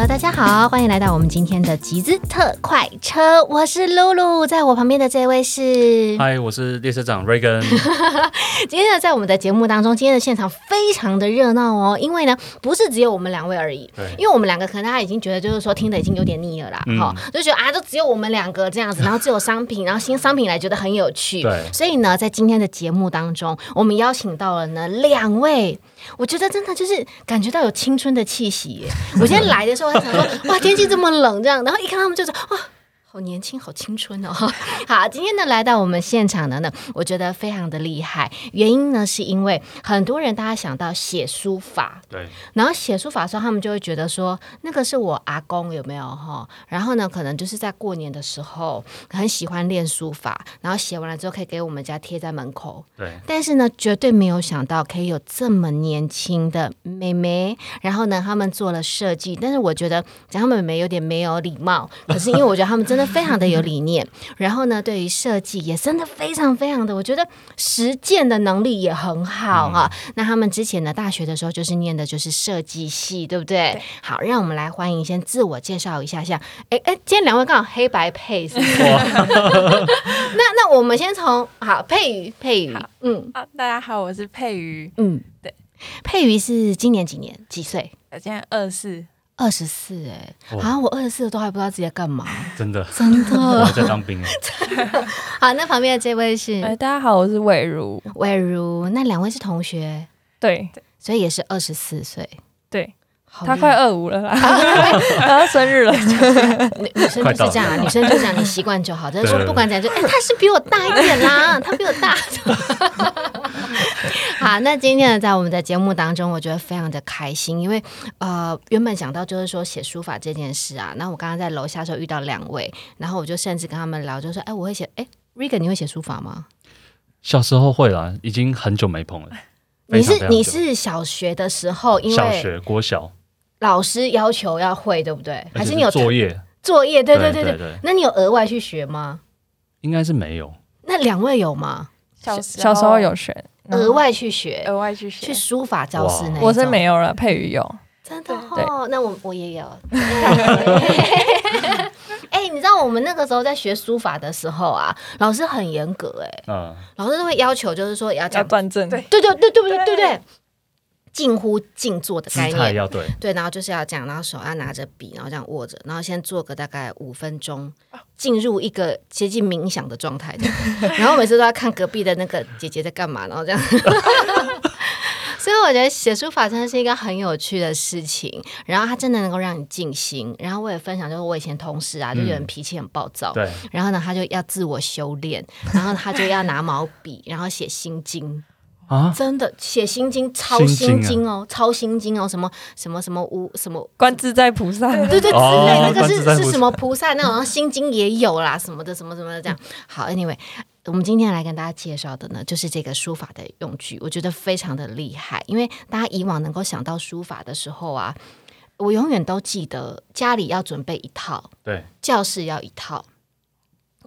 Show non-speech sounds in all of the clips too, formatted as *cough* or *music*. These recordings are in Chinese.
Hello，大家好，欢迎来到我们今天的集资特快车，我是露露，在我旁边的这位是，嗨，我是列车长 Reagan。*laughs* 今天呢，在我们的节目当中，今天的现场非常的热闹哦，因为呢，不是只有我们两位而已，因为我们两个可能大家已经觉得就是说听的已经有点腻了啦，嗯。哈、就觉得啊，就只有我们两个这样子，然后只有商品，然后新商品来觉得很有趣，对。所以呢，在今天的节目当中，我们邀请到了呢两位，我觉得真的就是感觉到有青春的气息耶。我今天来的时候，我想说，*laughs* 哇，天气这么冷，这样，然后一看他们就是哇。好年轻，好青春哦！好，今天呢来到我们现场的呢，我觉得非常的厉害。原因呢是因为很多人大家想到写书法，对，然后写书法的时候，他们就会觉得说，那个是我阿公有没有哈？然后呢，可能就是在过年的时候很喜欢练书法，然后写完了之后可以给我们家贴在门口。对，但是呢，绝对没有想到可以有这么年轻的妹妹，然后呢，他们做了设计。但是我觉得讲他们妹妹有点没有礼貌，可是因为我觉得他们真的非常的有理念，然后呢，对于设计也真的非常非常的，我觉得实践的能力也很好哈、那他们之前呢，大学的时候就是念的就是设计系，对不对？对好，让我们来欢迎先自我介绍一下下。哎哎，今天两位刚好黑白配，是不是？*laughs* 那那我们先从好佩瑜，佩瑜好，嗯啊，大家好，我是佩瑜，嗯，对。佩瑜是今年几年？几岁？我今年二四，二十四哎，哇好像我二十四都还不知道自己在干嘛，*laughs* 真的，真 *laughs* 我还的。在当兵。*laughs* 好，那旁边的这位是哎、是大家好，我是伟如，伟如，那两位是同学，对。所以也是二十四岁。对，他快二五了啦，然后生日了，女女生就是这样啊，女生就这样，你习惯就好。但是说不管怎样，就哎、他是比我大一点啦，他比我大。好，那今天呢，在我们的节目当中，我觉得非常的开心，因为呃，原本想到就是说写书法这件事啊，那我刚刚在楼下的时候遇到两位，然后我就甚至跟他们聊，就说，哎，我会写，哎，Rigan，你会写书法吗？小时候会啦，已经很久没碰了。*laughs* 你是非常非常久你是小学的时候，因为小学、国小，老师要求要会，对不对？还是你有作业？作业？对对对对。对对，那你有额外去学吗？应该是没有。那两位有吗？小小时候有学，额外去学？额外去学去，书法教室那我是没有了，佩瑜有，真的对哦，那我我也有。*laughs* *laughs* 哎、你知道我们那个时候在学书法的时候啊，老师很严格哎、嗯，老师都会要求就是说要要讲端正，对对对对对对对近乎静坐的概念。态要对，对，然后就是要这样，然后手要拿着笔，然后这样握着，然后先做个大概五分钟，进入一个接近冥想的状态的。*laughs* 然后每次都要看隔壁的那个姐姐在干嘛，然后这样。*laughs* 所以我觉得写书法真的是一个很有趣的事情，然后它真的能够让你静心。然后我也分享，就是我以前同事啊，就有人脾气很暴躁，对，然后呢他就要自我修炼，然后他就要拿毛笔，然后写心经。啊，真的写心经，抄心心经哦，抄心经哦，什么什么什么无什么。观自在菩萨，对对，之哦类那个是是什么菩萨那种，然后心经也有啦，什么的什么什么的这样。好，anyway，我们今天来跟大家介绍的呢，就是这个书法的用具，我觉得非常的厉害，因为大家以往能够想到书法的时候啊，我永远都记得家里要准备一套，对，教室要一套，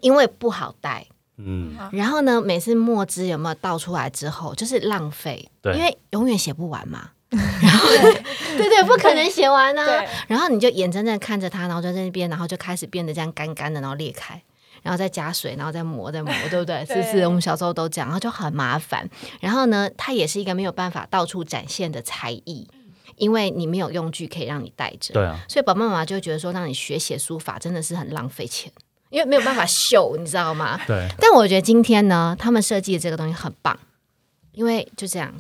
因为不好带。嗯，然后呢，每次墨汁有没有倒出来之后，就是浪费，对因为永远写不完嘛。然 *laughs* 后对对，不可能写完啊对。然后你就眼睁睁看着它，然后就在那边，然后就开始变得这样干干的，然后裂开，然后再加水，然后再磨，再磨，对不对？是不是？我们小时候都这样，然后就很麻烦。然后呢，它也是一个没有办法到处展现的才艺，因为你没有用具可以让你带着。对啊，所以爸爸妈妈就觉得说，让你学写书法真的是很浪费钱，因为没有办法秀，你知道吗？*laughs* 对，但我觉得今天呢，他们设计的这个东西很棒，因为就这样。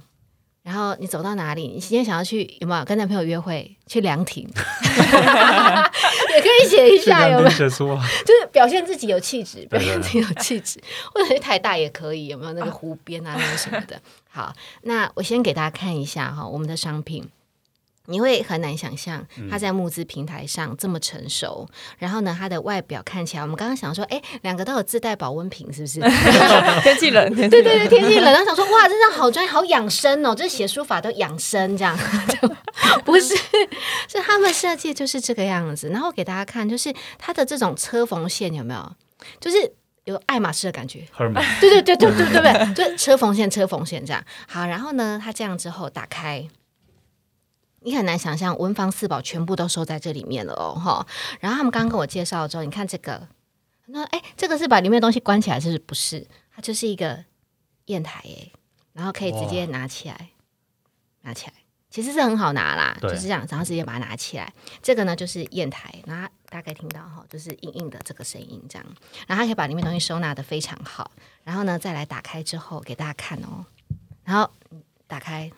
然后你走到哪里，你今天想要去有没有跟男朋友约会？去凉亭，*laughs* 也可以写一下，有没有？就是表现自己有气质，表对现自己有气质，或者是台大也可以，有没有那个湖边啊，那个什么的？好，那我先给大家看一下哈，我们的商品。你会很难想象它在募资平台上这么成熟，然后呢，它的外表看起来，我们刚刚想说，哎，两个都有自带保温瓶，是不是？*laughs* 天气冷，*laughs* 天气冷对对对，天气冷，然后想说，哇，这样好专业，好养生哦，就是写书法都养生这样，就 *laughs* 不是，是他们设计就是这个样子。然后给大家看，就是它的这种车缝线有没有？就是有爱马仕的感觉。对对对对对对对，就是车缝线车缝线这样。好，然后呢，它这样之后打开，你很难想象文房四宝全部都收在这里面了哦，哈。然后他们刚刚跟我介绍之后，你看这个，那哎，这个是把里面的东西关起来，是不是？不是，它就是一个砚台耶，然后可以直接拿起来，拿起来，其实是很好拿啦，就是这样，然后直接把它拿起来。这个呢就是砚台，然后大概听到哈，就是硬硬的这个声音这样，然后它可以把里面东西收纳的非常好。然后呢，再来打开之后给大家看哦，然后嗯打开，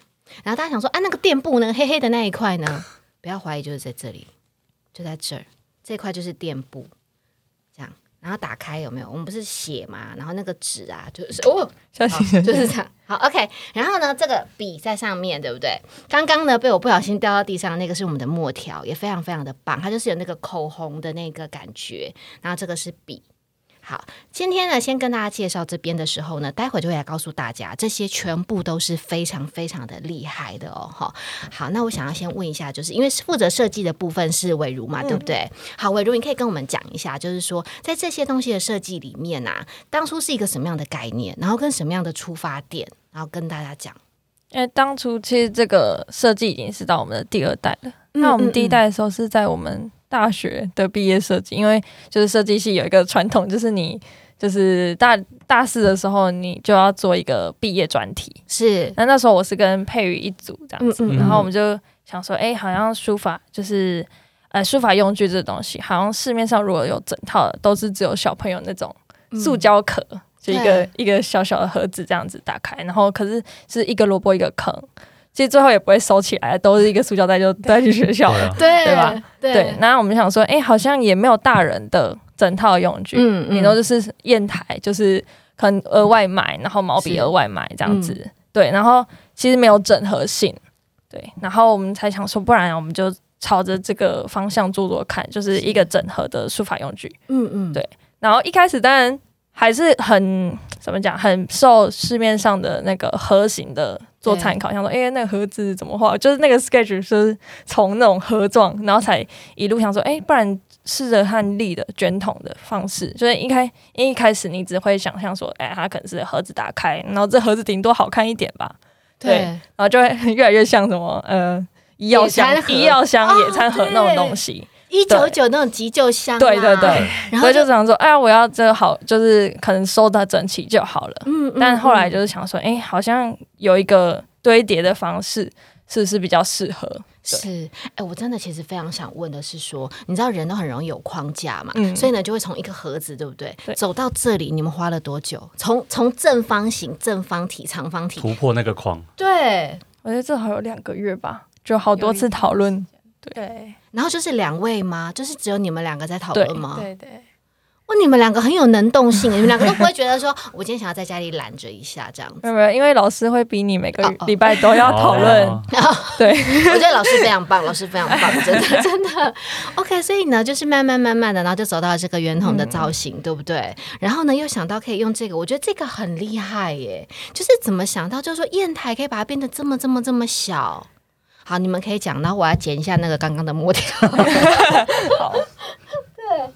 然后大家想说，啊，那个垫布那个黑黑的那一块呢？不要怀疑，就是在这里，就在这儿，这块就是垫布，这样。然后打开有没有？我们不是写嘛，然后那个纸啊，就是哦，*laughs* 小心就是这样。好，OK。然后呢，这个笔在上面，对不对？刚刚呢被我不小心掉到地上，那个是我们的墨条，也非常非常的棒，它就是有那个口红的那个感觉。然后这个是笔。好，今天呢，先跟大家介绍这边的时候呢，待会就会来告诉大家，这些全部都是非常非常的厉害的哦。哈，好，那我想要先问一下，就是因为负责设计的部分是伟如嘛，对不对？好，伟如，你可以跟我们讲一下，就是说在这些东西的设计里面啊，当初是一个什么样的概念，然后跟什么样的出发点，然后跟大家讲。因为当初其实这个设计已经是到我们的第二代了。那我们第一代的时候是在我们大学的毕业设计，因为就是设计系有一个传统，就是你就是大大四的时候你就要做一个毕业专题。是，那那时候我是跟佩瑜一组这样子，嗯嗯然后我们就想说，哎、好像书法就是呃书法用具这东西，好像市面上如果有整套的，都是只有小朋友那种塑胶壳。就一个一个小小的盒子这样子打开，然后可是是一个萝卜一个坑，其实最后也不会收起来，都是一个塑胶袋就带去学校了。对啊对对吧？对对，然后我们想说，哎、好像也没有大人的整套用具，嗯顶多就是砚台，就是可能额外买，然后毛笔额外买这样子。对，然后其实没有整合性，对，然后我们才想说，不然我们就朝着这个方向做做看，就是一个整合的书法用具。嗯嗯，对然后一开始当然还是很怎么讲，很受市面上的那个盒型的做参考，想说，哎、那个盒子怎么画？就是那个 sketch 是从那种盒状，然后才一路想说，哎、不然试着和立的卷筒的方式，就是一开因为一开始你只会想象说，哎、它可能是盒子打开，然后这盒子顶多好看一点吧，对对，然后就会 *laughs* 越来越像什么呃。医药箱医药箱、哦野餐盒那种东西，一九九那种急救箱啊，对对对，然后就想说，哎呀，我要这个好，就是可能收的整齐就好了。嗯，嗯但后来嗯就是想说，哎、好像有一个堆叠的方式，是不是比较适合？是，哎、我真的其实非常想问的是说，你知道人都很容易有框架嘛，嗯所以呢就会从一个盒子，对不对？对走到这里，你们花了多久？从从正方形、正方体、长方体，突破那个框，对，我觉得至少有两个月吧，就好多次讨论。对然后就是两位吗？就是只有你们两个在讨论吗？对对，哇，你们两个很有能动性，你们两个都 *laughs* 不会觉得说，我今天想要在家里懒着一下这样子。没有没有，因为老师会逼你每个礼拜都要讨论。哦 *laughs* 对，*laughs* 我觉得老师非常棒，老师非常棒，真的真的。OK，所以呢，就是慢慢慢慢的，然后就走到了这个圆筒的造型，对不对？然后呢，又想到可以用这个，我觉得这个很厉害耶。就是怎么想到，就是说砚台可以把它变得这么这么这么小。好，你们可以讲，然后我要剪一下那个刚刚的墨条。*laughs* 好。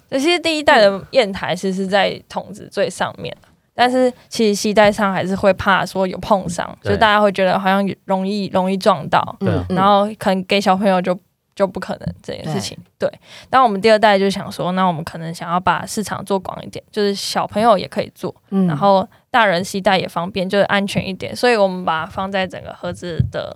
对，其实第一代的砚台其实是在筒子最上面但是其实系带上还是会怕说有碰伤，对就大家会觉得好像容易容易撞到。然后可能给小朋友就就不可能这件事情。对，但我们第二代就想说，那我们可能想要把市场做广一点，就是小朋友也可以做，嗯然后大人携带也方便，就是安全一点，所以我们把它放在整个盒子的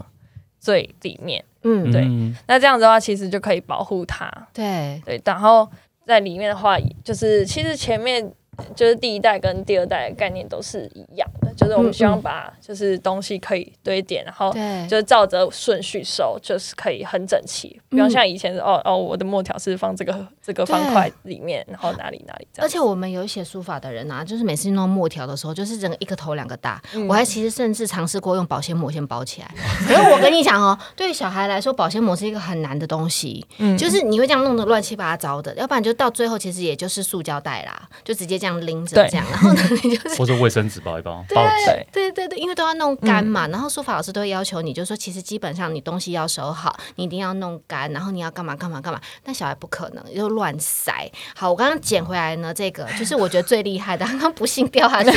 最里面。嗯，对嗯那这样子的话，其实就可以保护它。对，对，然后在里面的话，就是其实前面就是第一代跟第二代的概念都是一样的，就是我们希望把就是东西可以堆叠，然后对，就是照着顺序收，就是可以很整齐，不用嗯像以前哦哦，我的墨条是放这个这个方块里面，然后哪里哪里这样。而且我们有写书法的人啊，就是每次弄墨条的时候，就是整个一个头两个大。嗯我还其实甚至尝试过用保鲜膜先包起来。可是我跟你讲哦，对于小孩来说，保鲜膜是一个很难的东西，嗯就是你会这样弄得乱七八糟的，要不然就到最后其实也就是塑胶袋啦，就直接这这样拎着这样，然后呢，你就是或者卫生纸包一包，*laughs* 报纸。对，对对对，因为都要弄干嘛，然后书法老师都会要求你，就说其实基本上你东西要收好，你一定要弄干，然后你要干嘛干嘛干嘛。但小孩不可能，又乱塞。好，我刚刚捡回来呢，这个就是我觉得最厉害的，*laughs* 刚刚不幸掉下去，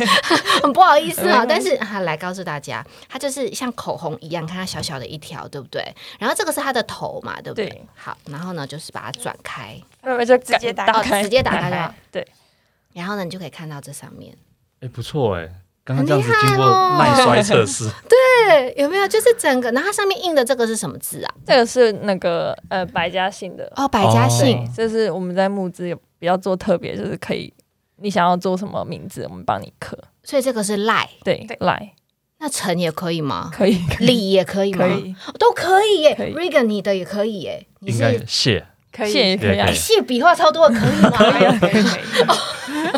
*laughs* 很不好意思啊。但是啊，来告诉大家，它就是像口红一样，看它小小的一条，对不对？然后这个是它的头嘛，对不对？对好，然后呢，就是把它转开，妹妹就直接打开，直接打开就好。对，然后呢，你就可以看到这上面。哎，不错哎，刚刚这样子很厉害经过哦耐摔测试，*laughs* 对，有没有？就是整个，然后它上面印的这个是什么字啊？这个是那个呃百家姓的，哦，百家姓。对，这是我们在募资有比较做特别，就是可以你想要做什么名字，我们帮你刻。所以这个是赖，对赖，那陈也可以吗？可以，李也可以吗？可以，都可以耶。可以 Regan 你的也可以耶，你应该是谢可以，谢也可以谢笔画超多，可以吗？*laughs* 可以，可以，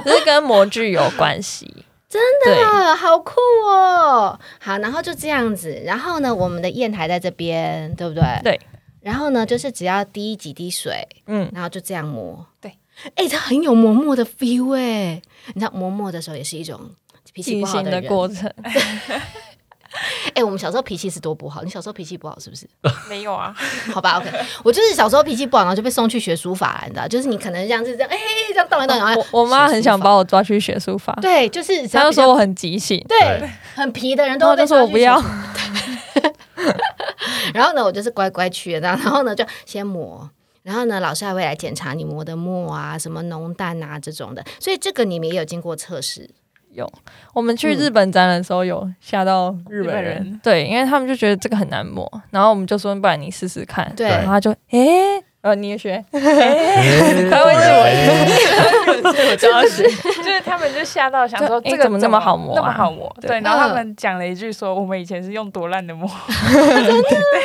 是跟模具有关系。真对，啊，好酷哦！好，然后就这样子，然后呢，我们的砚台在这边，对不对？对。然后呢，就是只要滴几滴水，嗯，然后就这样磨。对。哎，它很有磨墨的 feel 哎！你知道磨墨的时候也是一种脾气不好的人。的过程。*laughs* *laughs* 哎，我们小时候脾气是多不好，你小时候脾气不好是不是？*laughs* 没有啊，*laughs* 好吧，OK，我就是小时候脾气不好，然后就被送去学书法了，你知道，就是你可能这样子这样，哎、这样动来动去，然后我我妈很想把我抓去学书法，对，就是她就说我很急性，对对很皮的人都然后就会说我不要。然后呢，我就是乖乖去的，然后然后呢就先磨。然后呢，老师还会来检查你磨的墨啊，什么浓淡啊这种的，所以这个你们也有经过测试。有。我们去日本展览的时候有吓到日日本本人，人对，因为他们就觉得这个很难磨，然后我们就说不然你试试看，对。然后他就诶，呃你也学，他他会日文，所以我。就要学，*laughs* 就是他们就吓到想说这个怎么那么好磨啊？那么好磨。对。对，然后他嗯。们讲了一句说，我们以前是用多烂的磨，*laughs*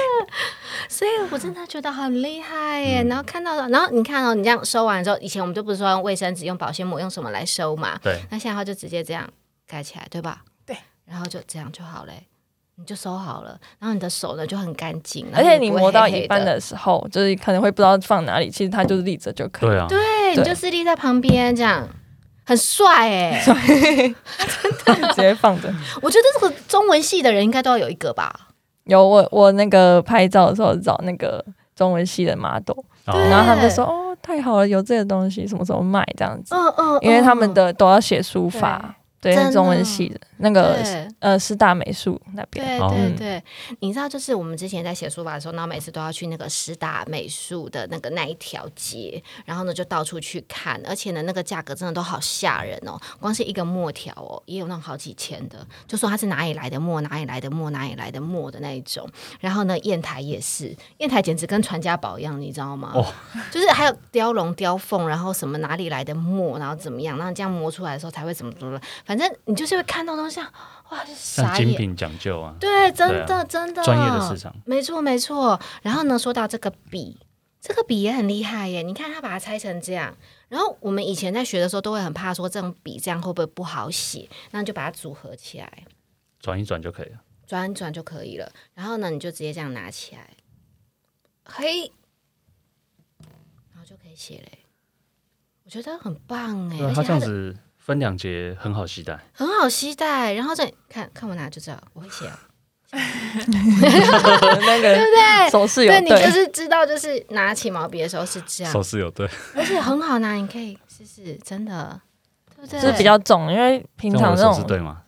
*laughs* 所以我真的觉得很厉害耶。嗯。然后看到，然后你看哦，你这样收完之后，以前我们就不是说用卫生纸、用保鲜膜、用什么来收嘛？对，那现在它就直接这样盖起来，对吧？对，然后就这样就好嘞，你就收好了，然后你的手呢就很干净，而且你磨到一半的时候，就是可能会不知道放哪里，其实它就是立着就可以。对啊，对，你就是立在旁边这样。很帅 *laughs* 哎、直接放着。*laughs* 我觉得这个中文系的人应该都要有一个吧。有我我那个拍照的时候找那个中文系的 model，哦然后他们就说哦太好了，有这个东西什么时候卖这样子，嗯嗯，因为他们嗯的都要写书法，对，中文系的那个呃师大美术那边，对哦。对对，你知道，就是我们之前在写书法的时候，然后每次都要去那个师大美术的那个那一条街，然后呢就到处去看，而且呢那个价格真的都好吓人哦，光是一个墨条哦，也有那种好几千的，就说它是哪里来的墨，哪里来的墨，哪里来的墨的那一种。然后呢，砚台也是，砚台简直跟传家宝一样，你知道吗？哦。*laughs* 就是还有雕龙雕凤，然后什么哪里来的墨，然后怎么样，然后这样磨出来的时候才会怎么怎么，反正你就是会看到东西啊，哇，傻眼。精品讲究啊，对，真对的、真的专业的市场，没错没错。然后呢，说到这个笔，这个笔也很厉害耶。你看它把它拆成这样，然后我们以前在学的时候都会很怕说这种笔这样会不会不好写，那你就把它组合起来，转一转就可以了。转一转就可以了。然后呢，你就直接这样拿起来，嘿，然后就可以写嘞。我觉得很棒哎，它这样子分两节很好携带。很好携带。然后这看看我拿就知道，我会写哦。那 *laughs* 个对不对手势有对，你就，是知道，就是拿起毛笔的时候是这样手，势有对，而且很好拿，你可以试试，真的，对不对？就是比较重，因为平常这种对吗？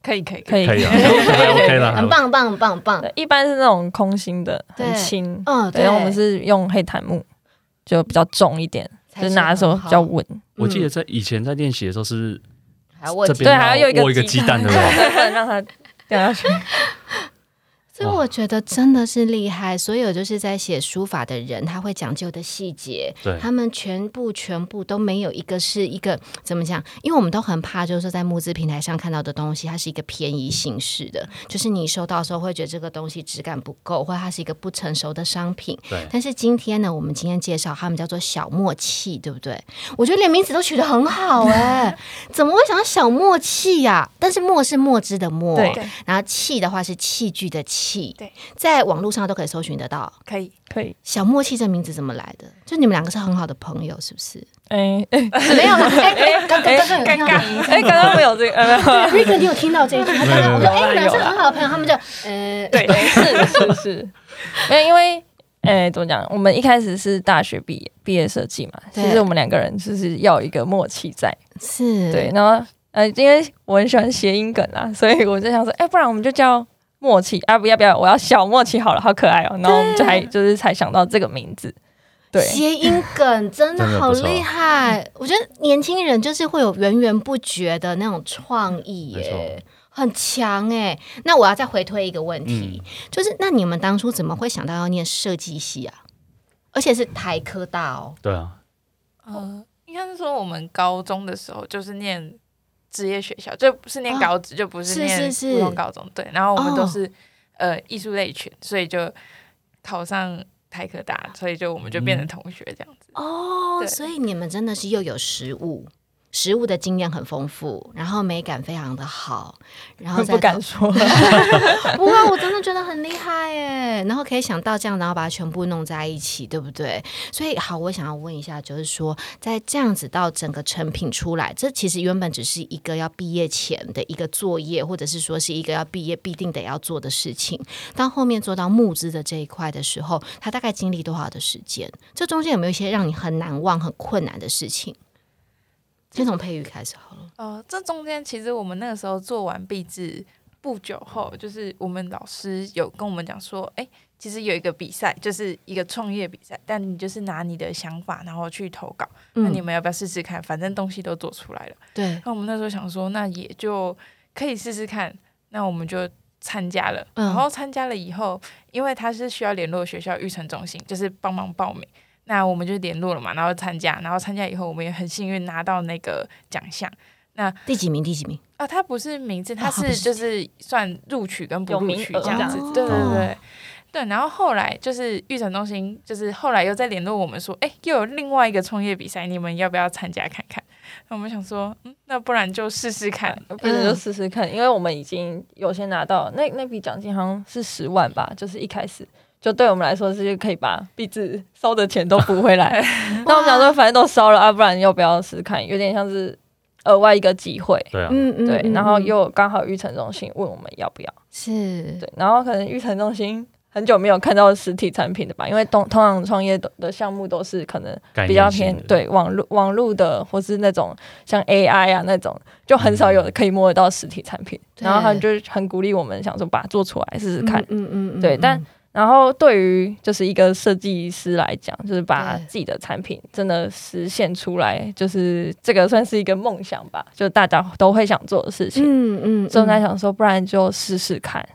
可以可以可以可以了，*laughs* 很棒，很棒，很棒，很棒。一般是那种空心的，很轻，嗯，对，然后我们是用黑檀木，就比较重一点，才就是拿的时候比较稳。我记得在以前在练习的时候是还要这边对还要有一个握一个鸡蛋，*laughs* 对不让它掉下去。所以我觉得真的是厉害。所有就是在写书法的人，他会讲究的细节，对，他们全部全部都没有一个是一个怎么讲？因为我们都很怕，就是说在募资平台上看到的东西，它是一个便宜形式的，就是你收到的时候会觉得这个东西质感不够，或者它是一个不成熟的商品。对，但是今天呢，我们今天介绍他们叫做小默契，对不对？我觉得连名字都取得很好哎、*laughs* 怎么会想到小默契呀、但是墨是墨汁的墨，然后器的话是器具的器。契，对，在网络上都可以搜寻得到。可以，可以，小默契这名字怎么来的？就你们两个是很好的朋友，是不是？哎哎。没有了，哎哎，刚刚刚刚有听到你哎，刚刚没有这个，呃，没有。对 Rick，你有听到这一句？他刚刚我说，哎，你们是很好的朋友，他们就呃，对，是是是，没有，因为哎，怎么讲？我们一开始是大学毕业毕业设计嘛，其实我们两个人就是要一个默契在，是，对，然后呃，因为我很喜欢谐音梗啊，所以我就想说，哎，不然我们就叫默契啊，不要不要，我要小默契好了，好可爱哦，然后我们就还就是才想到这个名字，对，谐音梗真的好厉害，我觉得年轻人就是会有源源不绝的那种创意没耶。很强哎，那我要再回推一个问题，就是那你们当初怎么会想到要念设计系啊？而且是台科大哦，对啊，呃，应该是说我们高中的时候就是念职业学校，就不是念哦高职，就不是是念普通高中。对，然后我们哦都是、呃艺术类群，所以就考上台科大，所以就我们就变成同学这样子。哦，所以你们真的是又有实物，实物的经验很丰富，然后美感非常的好，然后 *laughs* 再不敢说，不会，我真的觉得很厉害耶。然后可以想到这样，然后把它全部弄在一起，对不对？所以好，我想要问一下，就是说，在这样子到整个成品出来，这其实原本只是一个要毕业前的一个作业，或者是说是一个要毕业必定得要做的事情。当后面做到募资的这一块的时候，他大概经历多少的时间？这中间有没有一些让你很难忘、很困难的事情？先从佩玉开始好了。呃，这中间其实我们那个时候做完毕制不久后，就是我们老师有跟我们讲说，哎、其实有一个比赛，就是一个创业比赛，但你就是拿你的想法然后去投稿，那你们要不要试试看？反正东西都做出来了。对，那我们那时候想说，那也就可以试试看，那我们就参加了。嗯然后参加了以后，因为他是需要联络学校育成中心，就是帮忙报名。那我们就联络了嘛，然后参加，然后参加以后，我们也很幸运拿到那个奖项。那第几名？第几名？啊，它不是名字，它是是就是算录取跟不录取这样子。对对哦对对。然后后来就是育成中心，就是后来又在联络我们说，哎，又有另外一个创业比赛，你们要不要参加看看？那我们想说，嗯，那不然就试试看。不然就试试看，因为我们已经有先拿到那那笔奖金，好像是十万吧，就是一开始就对我们来说是可以把币制烧的钱都补回来。*laughs* 那我们想说，反正都烧了啊，不然要不要试试看？有点像是额外一个机会，对啊，嗯嗯对。嗯然后嗯又刚好育成中心问我们要不要，是对。然后可能育成中心很久没有看到实体产品的吧，因为通通常创业的的项目都是可能比较偏对网络网络的，或是那种像 AI 啊那种，就很少有可以摸得到实体产品。对然后他们就很鼓励我们，想说把它做出来试试看。嗯嗯嗯对但然后对于就是一个设计师来讲，就是把自己的产品真的实现出来，就是这个算是一个梦想吧，就大家都会想做的事情。嗯嗯，所以在嗯想说，不然就试试看。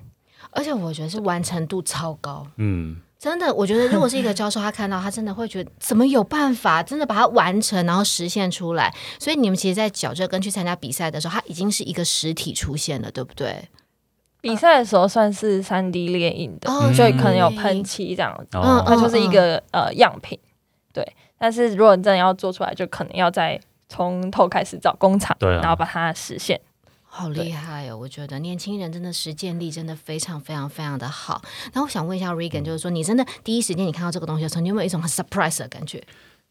而且我觉得是完成度超高。嗯，真的，我觉得如果是一个教授，他看到他真的会觉得怎么有办法，真的把它完成，然后实现出来。所以你们其实，在矫正跟去参加比赛的时候，他已经是一个实体出现了，对不对？比赛的时候算是三 D 列印的，哦所以可能有喷漆这样子。嗯它就是一个呃样品，对。但是如果你真的要做出来，就可能要再从头开始找工厂，对啊然后把它实现。好厉害哦！我觉得年轻人真的实践力真的非常非常非常的好。那我想问一下 Regan，就是说你真的第一时间你看到这个东西的时候，你有没有一种很 surprise 的感觉？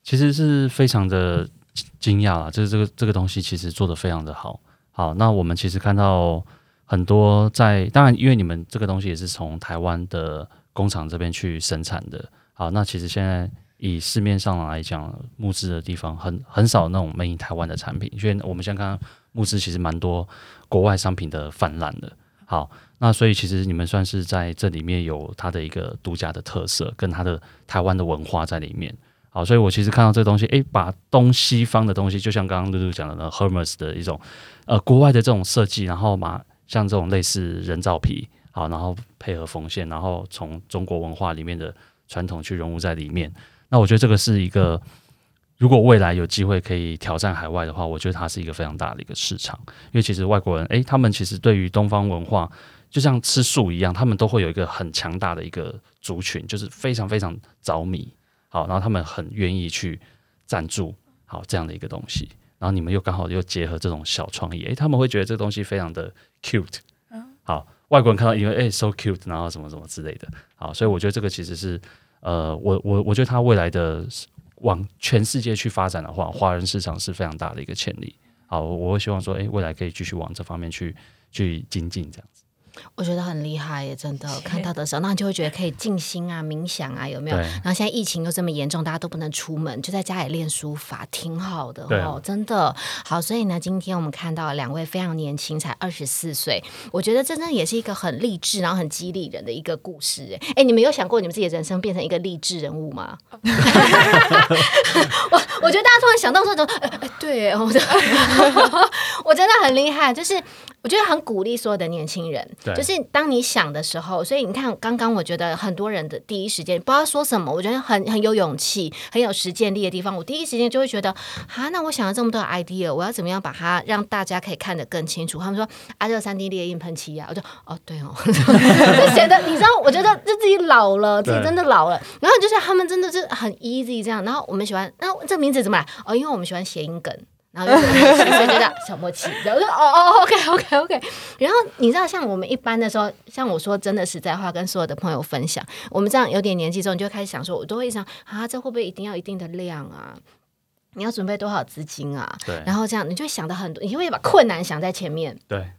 其实是非常的惊讶啦，就是这个这个东西其实做的非常的好。好，那我们其实看到很多在，当然因为你们这个东西也是从台湾的工厂这边去生产的。好，那其实现在以市面上来讲，募资的地方很很少那种 made 台湾的产品，因为我们现在看到募资其实蛮多国外商品的泛滥的。好，那所以其实你们算是在这里面有它的一个独家的特色，跟它的台湾的文化在里面。好，所以我其实看到这东西，诶，把东西方的东西，就像刚刚露露讲的那 Hermes 的一种呃国外的这种设计，然后把像这种类似人造皮，好，然后配合缝线，然后从中国文化里面的传统去融入在里面。那我觉得这个是一个，如果未来有机会可以挑战海外的话，我觉得它是一个非常大的一个市场，因为其实外国人，诶，他们其实对于东方文化，就像吃素一样，他们都会有一个很强大的一个族群，就是非常非常着迷。好，然后他们很愿意去赞助好这样的一个东西，然后你们又刚好又结合这种小创意，诶，他们会觉得这个东西非常的 cute。好，外国人看到以为诶 so cute，然后什么什么之类的。好，所以我觉得这个其实是呃，我我我觉得它未来的往全世界去发展的话，华人市场是非常大的一个潜力。好，我会希望说，诶，未来可以继续往这方面去去精进这样子。我觉得很厉害耶，真的看到的时候，那你就会觉得可以静心啊、冥想啊，有没有？然后现在疫情又这么严重，大家都不能出门，就在家里练书法，挺好的哦，真的好。所以呢，今天我们看到两位非常年轻，才二十四岁，我觉得真正也是一个很励志，然后很激励人的一个故事。哎，哎，你们有想过你们自己的人生变成一个励志人物吗？*laughs* 我我觉得大家突然想到说，就哎哎，对，我 *laughs* 我真的很厉害，就是我觉得很鼓励所有的年轻人，就是当你想的时候，所以你看，刚刚我觉得很多人的第一时间不知道说什么，我觉得很很有勇气、很有实践力的地方，我第一时间就会觉得，啊，那我想了这么多 idea，我要怎么样把它让大家可以看得更清楚？他们说啊，这个三 D 列印喷漆啊，我就哦，对哦，*laughs* 就显得你知道，我觉得就自己老了，自己真的老了，然后就是他们真的是很 easy 这样，然后我们喜欢，那这名字怎么来？哦，因为我们喜欢谐音梗。然后就所以就叫小默契，然后就 *laughs* 哦哦，OK OK OK。然后你知道，像我们一般的时候，像我说真的实在话，跟所有的朋友分享，我们这样有点年纪之后，你就会开始想说，我都会想啊，这会不会一定要一定的量啊？你要准备多少资金啊？对然后这样你就会想的很多，你会把困难想在前面。对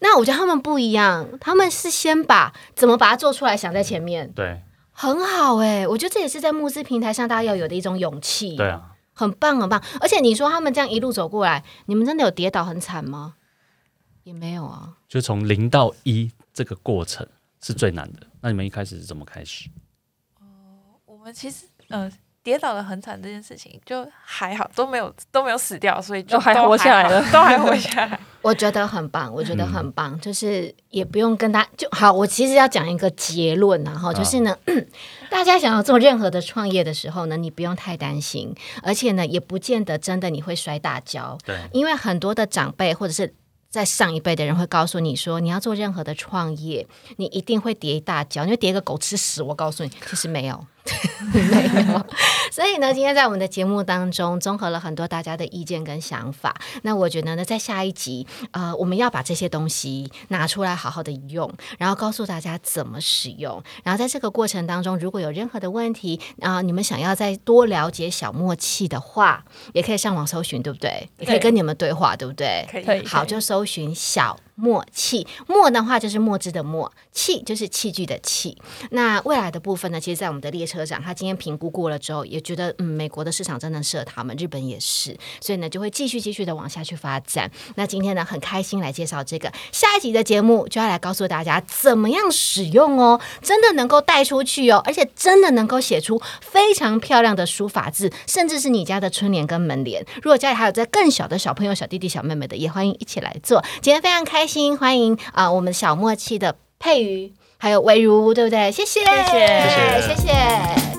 那我觉得他们不一样，他们是先把怎么把它做出来想在前面，对很好哎、我觉得这也是在募资平台上大家要有的一种勇气。对啊，很棒很棒。而且你说他们这样一路走过来，你们真的有跌倒很惨吗？也没有啊。就从零到一这个过程是最难的。那你们一开始是怎么开始？哦我们其实呃跌倒的很惨这件事情就还好，都没有都没有死掉，所以就还活下来了都还活下来。*laughs* 我觉得很棒，我觉得很嗯棒，就是也不用跟他就好。我其实要讲一个结论然后就是呢，*clears throat* 大家想要做任何的创业的时候呢，你不用太担心，而且呢，也不见得真的你会摔大跤，对因为很多的长辈或者是在上一辈的人会告诉你说，你要做任何的创业，你一定会跌一大跤，你会跌个狗吃屎。我告诉你，其实没有。*laughs* 没有，所以呢，今天在我们的节目当中，综合了很多大家的意见跟想法。那我觉得呢，在下一集，呃，我们要把这些东西拿出来好好的用，然后告诉大家怎么使用。然后在这个过程当中，如果有任何的问题啊、你们想要再多了解小默契的话，也可以上网搜寻，对不对？也可以跟你们对话，对不对？可以好，就搜寻小默契。默的话就是墨汁的墨，器就是器具的器。那未来的部分呢，其实，在我们的列车长他今天评估过了之后，也觉得嗯，美国的市场真的适合他们，日本也是，所以呢，就会继续继续的往下去发展。那今天呢，很开心来介绍这个下一集的节目，就要来告诉大家怎么样使用哦，真的能够带出去哦，而且真的能够写出非常漂亮的书法字，甚至是你家的春联跟门联。如果家里还有在更小的小朋友、小弟弟、小妹妹的，也欢迎一起来做。今天非常开心，欢迎啊、我们小默契的佩瑜还有魏如，对不对？谢谢，谢谢谢谢。